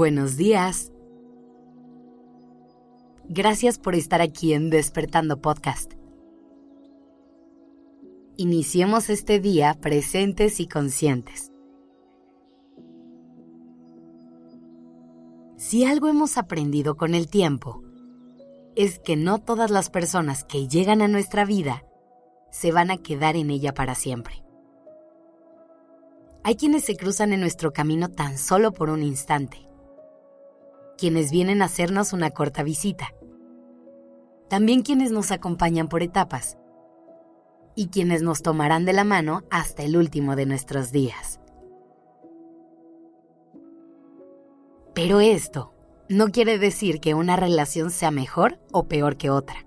Buenos días. Gracias por estar aquí en Despertando Podcast. Iniciemos este día presentes y conscientes. Si algo hemos aprendido con el tiempo, es que no todas las personas que llegan a nuestra vida se van a quedar en ella para siempre. Hay quienes se cruzan en nuestro camino tan solo por un instante quienes vienen a hacernos una corta visita. También quienes nos acompañan por etapas y quienes nos tomarán de la mano hasta el último de nuestros días. Pero esto no quiere decir que una relación sea mejor o peor que otra.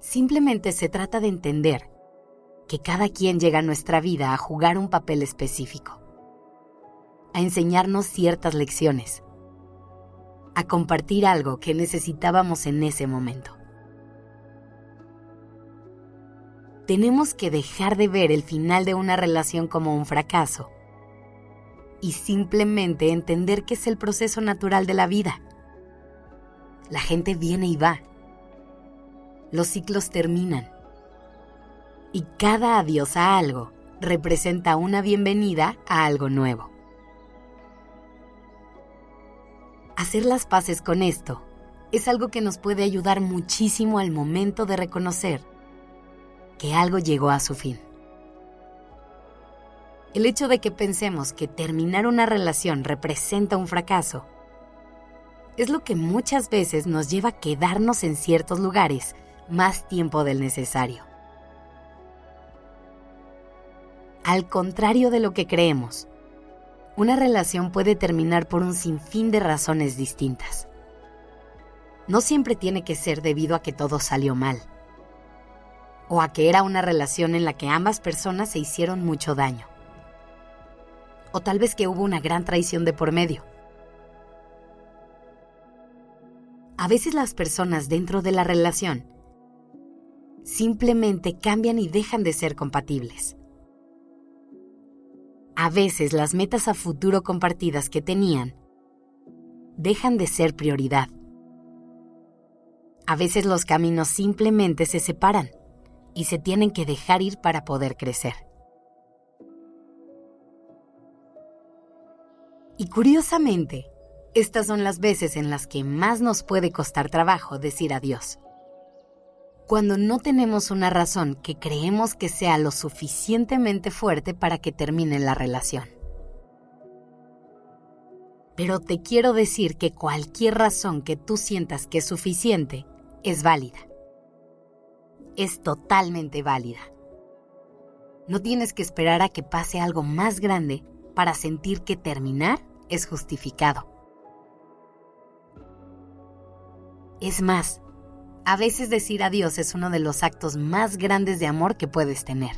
Simplemente se trata de entender que cada quien llega a nuestra vida a jugar un papel específico, a enseñarnos ciertas lecciones a compartir algo que necesitábamos en ese momento. Tenemos que dejar de ver el final de una relación como un fracaso y simplemente entender que es el proceso natural de la vida. La gente viene y va. Los ciclos terminan. Y cada adiós a algo representa una bienvenida a algo nuevo. Hacer las paces con esto es algo que nos puede ayudar muchísimo al momento de reconocer que algo llegó a su fin. El hecho de que pensemos que terminar una relación representa un fracaso es lo que muchas veces nos lleva a quedarnos en ciertos lugares más tiempo del necesario. Al contrario de lo que creemos, una relación puede terminar por un sinfín de razones distintas. No siempre tiene que ser debido a que todo salió mal, o a que era una relación en la que ambas personas se hicieron mucho daño, o tal vez que hubo una gran traición de por medio. A veces las personas dentro de la relación simplemente cambian y dejan de ser compatibles. A veces las metas a futuro compartidas que tenían dejan de ser prioridad. A veces los caminos simplemente se separan y se tienen que dejar ir para poder crecer. Y curiosamente, estas son las veces en las que más nos puede costar trabajo decir adiós cuando no tenemos una razón que creemos que sea lo suficientemente fuerte para que termine la relación. Pero te quiero decir que cualquier razón que tú sientas que es suficiente es válida. Es totalmente válida. No tienes que esperar a que pase algo más grande para sentir que terminar es justificado. Es más, a veces decir adiós es uno de los actos más grandes de amor que puedes tener,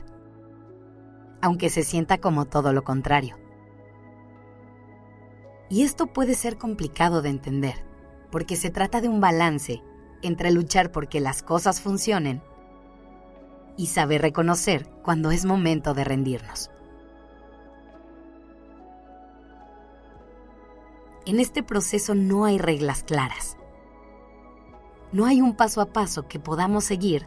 aunque se sienta como todo lo contrario. Y esto puede ser complicado de entender, porque se trata de un balance entre luchar porque las cosas funcionen y saber reconocer cuando es momento de rendirnos. En este proceso no hay reglas claras no hay un paso a paso que podamos seguir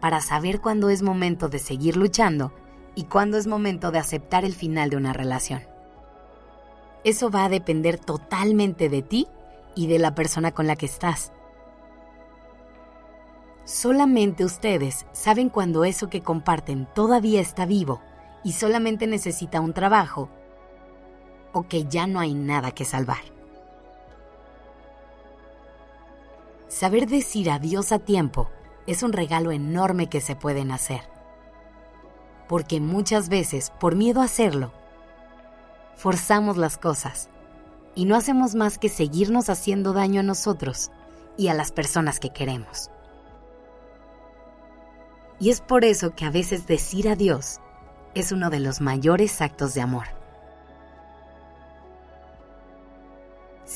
para saber cuándo es momento de seguir luchando y cuándo es momento de aceptar el final de una relación. Eso va a depender totalmente de ti y de la persona con la que estás. Solamente ustedes saben cuando eso que comparten todavía está vivo y solamente necesita un trabajo o que ya no hay nada que salvar. Saber decir adiós a tiempo es un regalo enorme que se pueden hacer. Porque muchas veces, por miedo a hacerlo, forzamos las cosas y no hacemos más que seguirnos haciendo daño a nosotros y a las personas que queremos. Y es por eso que a veces decir adiós es uno de los mayores actos de amor.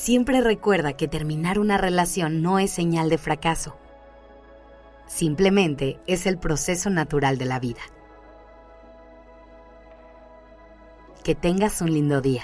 Siempre recuerda que terminar una relación no es señal de fracaso. Simplemente es el proceso natural de la vida. Que tengas un lindo día.